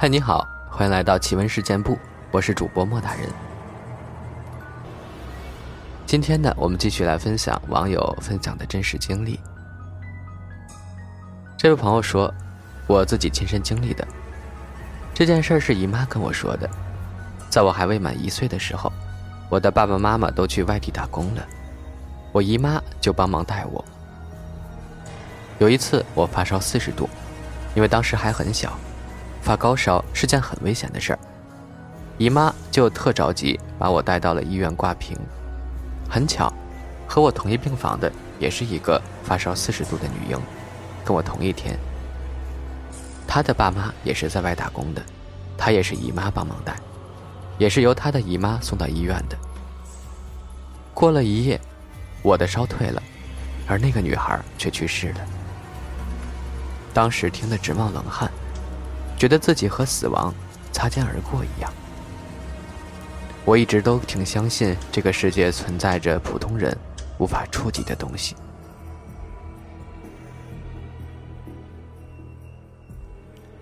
嗨，你好，欢迎来到奇闻事件部，我是主播莫大人。今天呢，我们继续来分享网友分享的真实经历。这位朋友说，我自己亲身经历的这件事是姨妈跟我说的，在我还未满一岁的时候，我的爸爸妈妈都去外地打工了，我姨妈就帮忙带我。有一次我发烧四十度，因为当时还很小，发高烧是件很危险的事儿，姨妈就特着急把我带到了医院挂瓶。很巧，和我同一病房的也是一个发烧四十度的女婴，跟我同一天。她的爸妈也是在外打工的，她也是姨妈帮忙带，也是由她的姨妈送到医院的。过了一夜，我的烧退了，而那个女孩却去世了。当时听得直冒冷汗，觉得自己和死亡擦肩而过一样。我一直都挺相信这个世界存在着普通人无法触及的东西。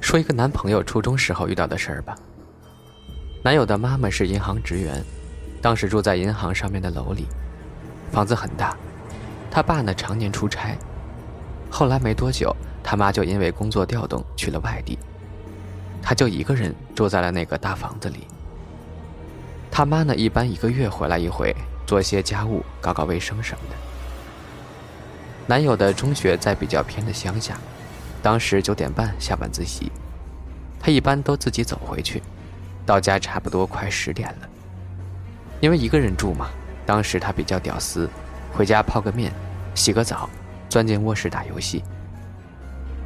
说一个男朋友初中时候遇到的事儿吧。男友的妈妈是银行职员，当时住在银行上面的楼里，房子很大。他爸呢常年出差，后来没多久。他妈就因为工作调动去了外地，他就一个人住在了那个大房子里。他妈呢，一般一个月回来一回，做些家务、搞搞卫生什么的。男友的中学在比较偏的乡下，当时九点半下晚自习，他一般都自己走回去，到家差不多快十点了。因为一个人住嘛，当时他比较屌丝，回家泡个面，洗个澡，钻进卧室打游戏。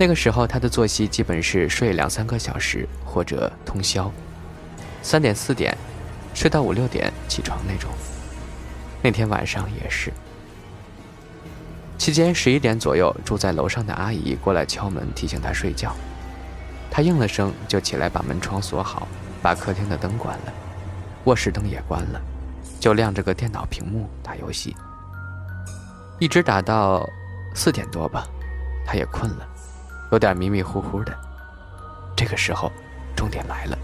那个时候，他的作息基本是睡两三个小时或者通宵，三点四点睡到五六点起床那种。那天晚上也是。期间十一点左右，住在楼上的阿姨过来敲门提醒他睡觉，他应了声就起来把门窗锁好，把客厅的灯关了，卧室灯也关了，就亮着个电脑屏幕打游戏，一直打到四点多吧，他也困了。有点迷迷糊糊的，这个时候，重点来了。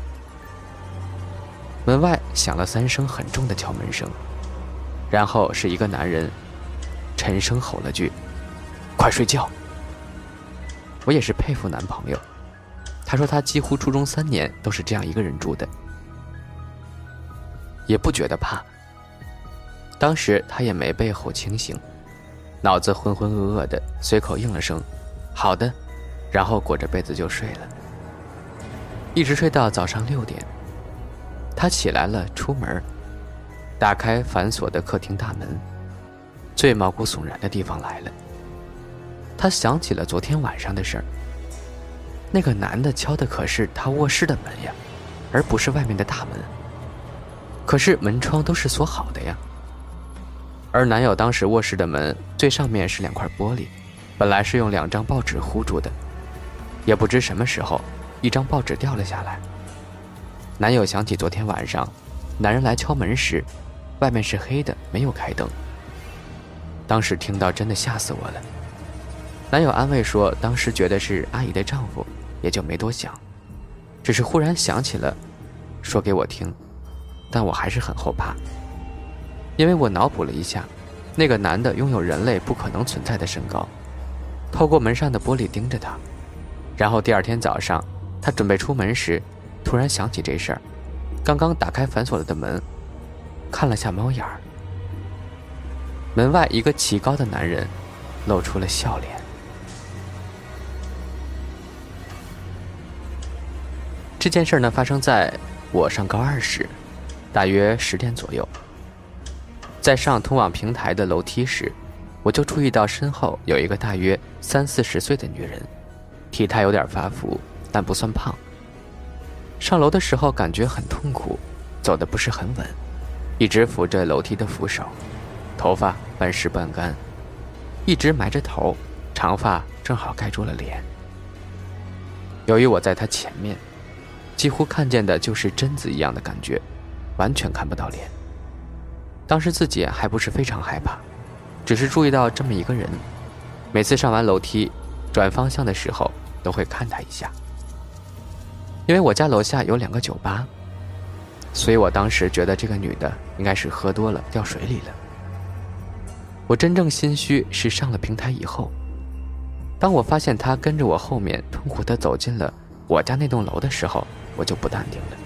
门外响了三声很重的敲门声，然后是一个男人沉声吼了句：“快睡觉。”我也是佩服男朋友，他说他几乎初中三年都是这样一个人住的，也不觉得怕。当时他也没被吼清醒，脑子浑浑噩噩的，随口应了声：“好的。”然后裹着被子就睡了，一直睡到早上六点。他起来了，出门，打开反锁的客厅大门。最毛骨悚然的地方来了，他想起了昨天晚上的事儿。那个男的敲的可是他卧室的门呀，而不是外面的大门。可是门窗都是锁好的呀。而男友当时卧室的门最上面是两块玻璃，本来是用两张报纸糊住的。也不知什么时候，一张报纸掉了下来。男友想起昨天晚上，男人来敲门时，外面是黑的，没有开灯。当时听到真的吓死我了。男友安慰说，当时觉得是阿姨的丈夫，也就没多想，只是忽然想起了，说给我听，但我还是很后怕，因为我脑补了一下，那个男的拥有人类不可能存在的身高，透过门上的玻璃盯着他。然后第二天早上，他准备出门时，突然想起这事儿，刚刚打开反锁了的门，看了下猫眼儿，门外一个奇高的男人露出了笑脸。这件事呢，发生在我上高二时，大约十点左右，在上通往平台的楼梯时，我就注意到身后有一个大约三四十岁的女人。体态有点发福，但不算胖。上楼的时候感觉很痛苦，走的不是很稳，一直扶着楼梯的扶手，头发半湿半干，一直埋着头，长发正好盖住了脸。由于我在他前面，几乎看见的就是贞子一样的感觉，完全看不到脸。当时自己还不是非常害怕，只是注意到这么一个人，每次上完楼梯，转方向的时候。都会看他一下。因为我家楼下有两个酒吧，所以我当时觉得这个女的应该是喝多了掉水里了。我真正心虚是上了平台以后，当我发现她跟着我后面痛苦地走进了我家那栋楼的时候，我就不淡定了。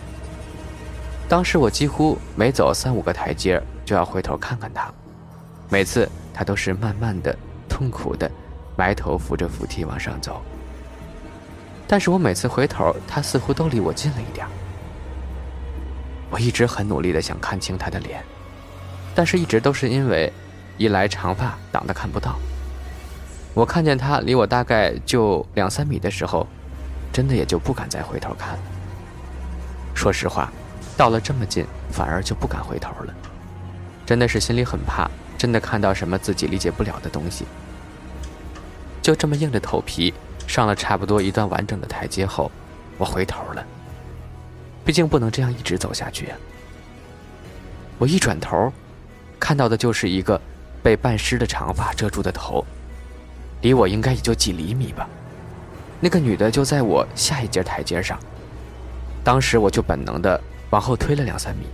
当时我几乎每走三五个台阶就要回头看看她，每次她都是慢慢的、痛苦的埋头扶着扶梯往上走。但是我每次回头，他似乎都离我近了一点。我一直很努力的想看清他的脸，但是一直都是因为，一来长发挡得看不到。我看见他离我大概就两三米的时候，真的也就不敢再回头看了。说实话，到了这么近，反而就不敢回头了，真的是心里很怕，真的看到什么自己理解不了的东西，就这么硬着头皮。上了差不多一段完整的台阶后，我回头了。毕竟不能这样一直走下去！我一转头，看到的就是一个被半湿的长发遮住的头，离我应该也就几厘米吧。那个女的就在我下一节台阶上，当时我就本能的往后推了两三米，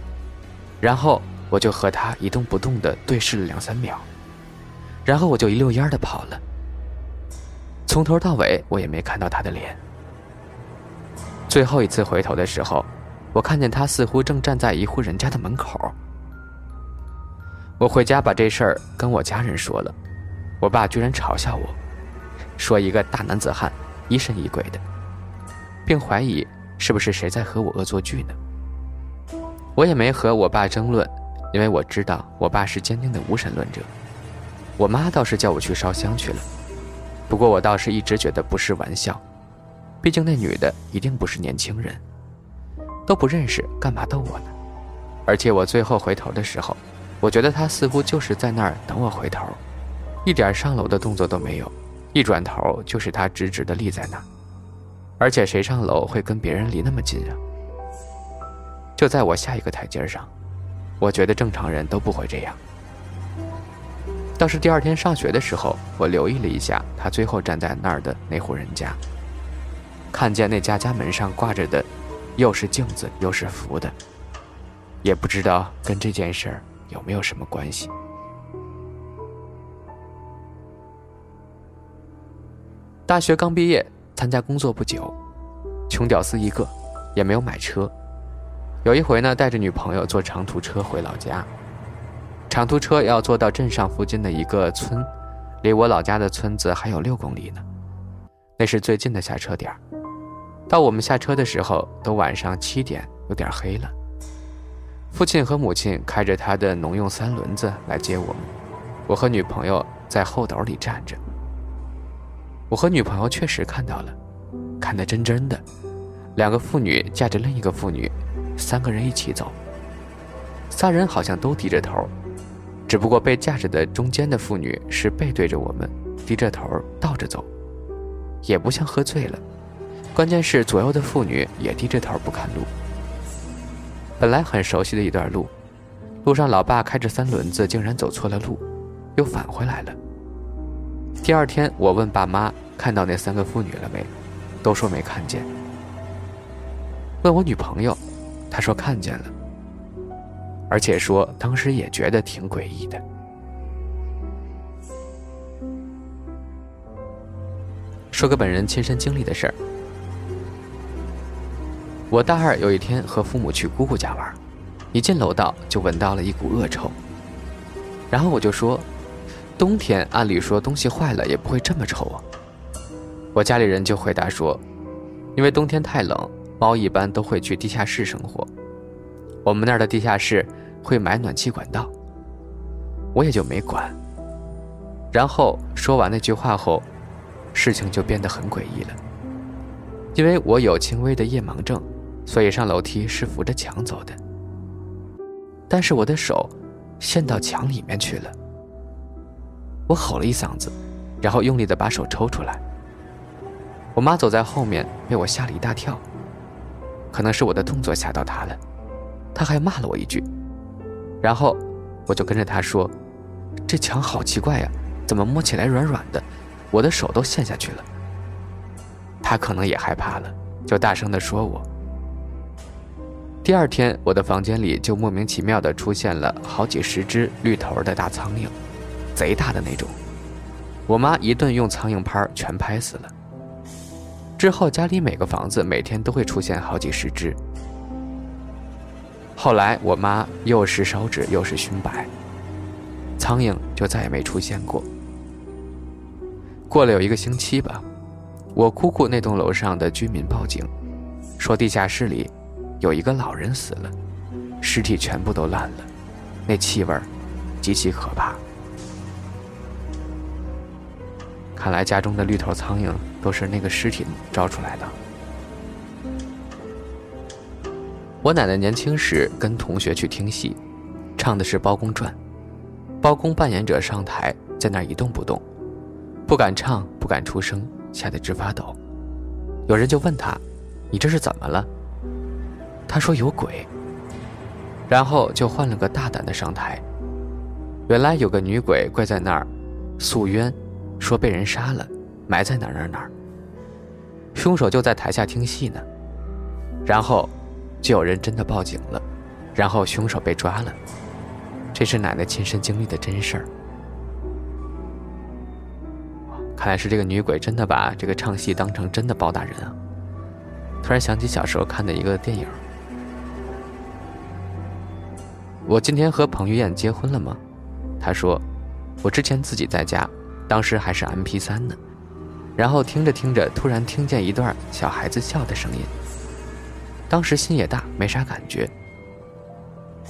然后我就和她一动不动的对视了两三秒，然后我就一溜烟的跑了。从头到尾，我也没看到他的脸。最后一次回头的时候，我看见他似乎正站在一户人家的门口。我回家把这事儿跟我家人说了，我爸居然嘲笑我，说一个大男子汉疑神疑鬼的，并怀疑是不是谁在和我恶作剧呢。我也没和我爸争论，因为我知道我爸是坚定的无神论者。我妈倒是叫我去烧香去了。不过我倒是一直觉得不是玩笑，毕竟那女的一定不是年轻人，都不认识，干嘛逗我呢？而且我最后回头的时候，我觉得她似乎就是在那儿等我回头，一点上楼的动作都没有，一转头就是她直直的立在那儿。而且谁上楼会跟别人离那么近啊？就在我下一个台阶上，我觉得正常人都不会这样。倒是第二天上学的时候，我留意了一下他最后站在那儿的那户人家，看见那家家门上挂着的，又是镜子又是符的，也不知道跟这件事儿有没有什么关系。大学刚毕业，参加工作不久，穷屌丝一个，也没有买车。有一回呢，带着女朋友坐长途车回老家。长途车要坐到镇上附近的一个村，离我老家的村子还有六公里呢，那是最近的下车点到我们下车的时候，都晚上七点，有点黑了。父亲和母亲开着他的农用三轮子来接我们，我和女朋友在后斗里站着。我和女朋友确实看到了，看得真真的，两个妇女架着另一个妇女，三个人一起走，仨人好像都低着头。只不过被架着的中间的妇女是背对着我们，低着头倒着走，也不像喝醉了。关键是左右的妇女也低着头不看路。本来很熟悉的一段路，路上老爸开着三轮子竟然走错了路，又返回来了。第二天我问爸妈看到那三个妇女了没，都说没看见。问我女朋友，她说看见了。而且说，当时也觉得挺诡异的。说个本人亲身经历的事儿。我大二有一天和父母去姑姑家玩，一进楼道就闻到了一股恶臭。然后我就说，冬天按理说东西坏了也不会这么臭啊。我家里人就回答说，因为冬天太冷，猫一般都会去地下室生活。我们那儿的地下室会埋暖气管道，我也就没管。然后说完那句话后，事情就变得很诡异了。因为我有轻微的夜盲症，所以上楼梯是扶着墙走的。但是我的手陷到墙里面去了。我吼了一嗓子，然后用力的把手抽出来。我妈走在后面，被我吓了一大跳。可能是我的动作吓到她了。他还骂了我一句，然后我就跟着他说：“这墙好奇怪呀，怎么摸起来软软的？我的手都陷下去了。”他可能也害怕了，就大声地说：“我第二天，我的房间里就莫名其妙的出现了好几十只绿头的大苍蝇，贼大的那种。我妈一顿用苍蝇拍全拍死了。之后家里每个房子每天都会出现好几十只。后来我妈又是烧纸又是熏白，苍蝇就再也没出现过。过了有一个星期吧，我姑姑那栋楼上的居民报警，说地下室里。有一个老人死了，尸体全部都烂了，那气味极其可怕。看来家中的绿头苍蝇都是那个尸体招出来的。我奶奶年轻时跟同学去听戏，唱的是《包公传》，包公扮演者上台，在那儿一动不动，不敢唱，不敢出声，吓得直发抖。有人就问他：“你这是怎么了？”他说有鬼，然后就换了个大胆的上台。原来有个女鬼跪在那儿，诉冤，说被人杀了，埋在哪儿哪儿哪儿。凶手就在台下听戏呢。然后，就有人真的报警了，然后凶手被抓了。这是奶奶亲身经历的真事儿。看来是这个女鬼真的把这个唱戏当成真的包大人啊！突然想起小时候看的一个电影。我今天和彭于晏结婚了吗？他说，我之前自己在家，当时还是 M P 三呢，然后听着听着，突然听见一段小孩子笑的声音。当时心也大，没啥感觉。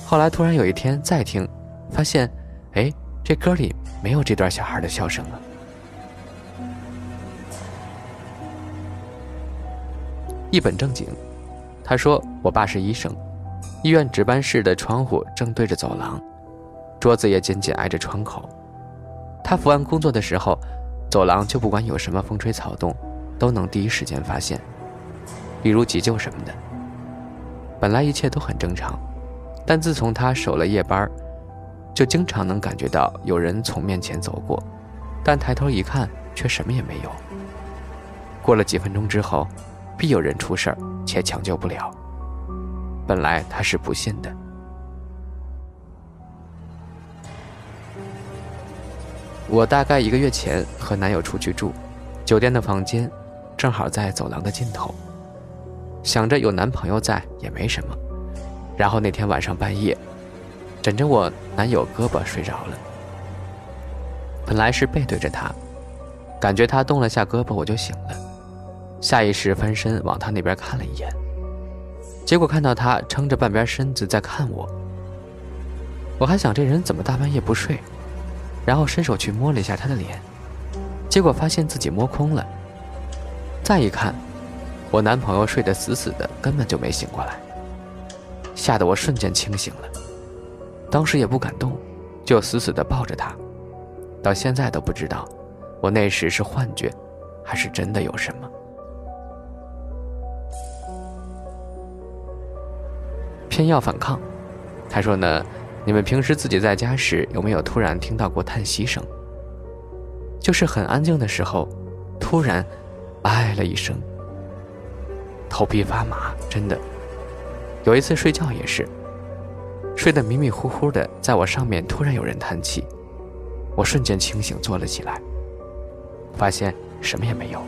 后来突然有一天再听，发现，哎，这歌里没有这段小孩的笑声了。一本正经，他说，我爸是医生。医院值班室的窗户正对着走廊，桌子也紧紧挨着窗口。他伏案工作的时候，走廊就不管有什么风吹草动，都能第一时间发现，比如急救什么的。本来一切都很正常，但自从他守了夜班，就经常能感觉到有人从面前走过，但抬头一看却什么也没有。过了几分钟之后，必有人出事儿，且抢救不了。本来他是不信的。我大概一个月前和男友出去住，酒店的房间正好在走廊的尽头。想着有男朋友在也没什么，然后那天晚上半夜，枕着我男友胳膊睡着了。本来是背对着他，感觉他动了下胳膊，我就醒了，下意识翻身往他那边看了一眼。结果看到他撑着半边身子在看我，我还想这人怎么大半夜不睡，然后伸手去摸了一下他的脸，结果发现自己摸空了。再一看，我男朋友睡得死死的，根本就没醒过来，吓得我瞬间清醒了，当时也不敢动，就死死的抱着他，到现在都不知道我那时是幻觉，还是真的有什么。偏要反抗，他说呢，你们平时自己在家时有没有突然听到过叹息声？就是很安静的时候，突然，唉了一声，头皮发麻，真的。有一次睡觉也是，睡得迷迷糊糊的，在我上面突然有人叹气，我瞬间清醒坐了起来，发现什么也没有。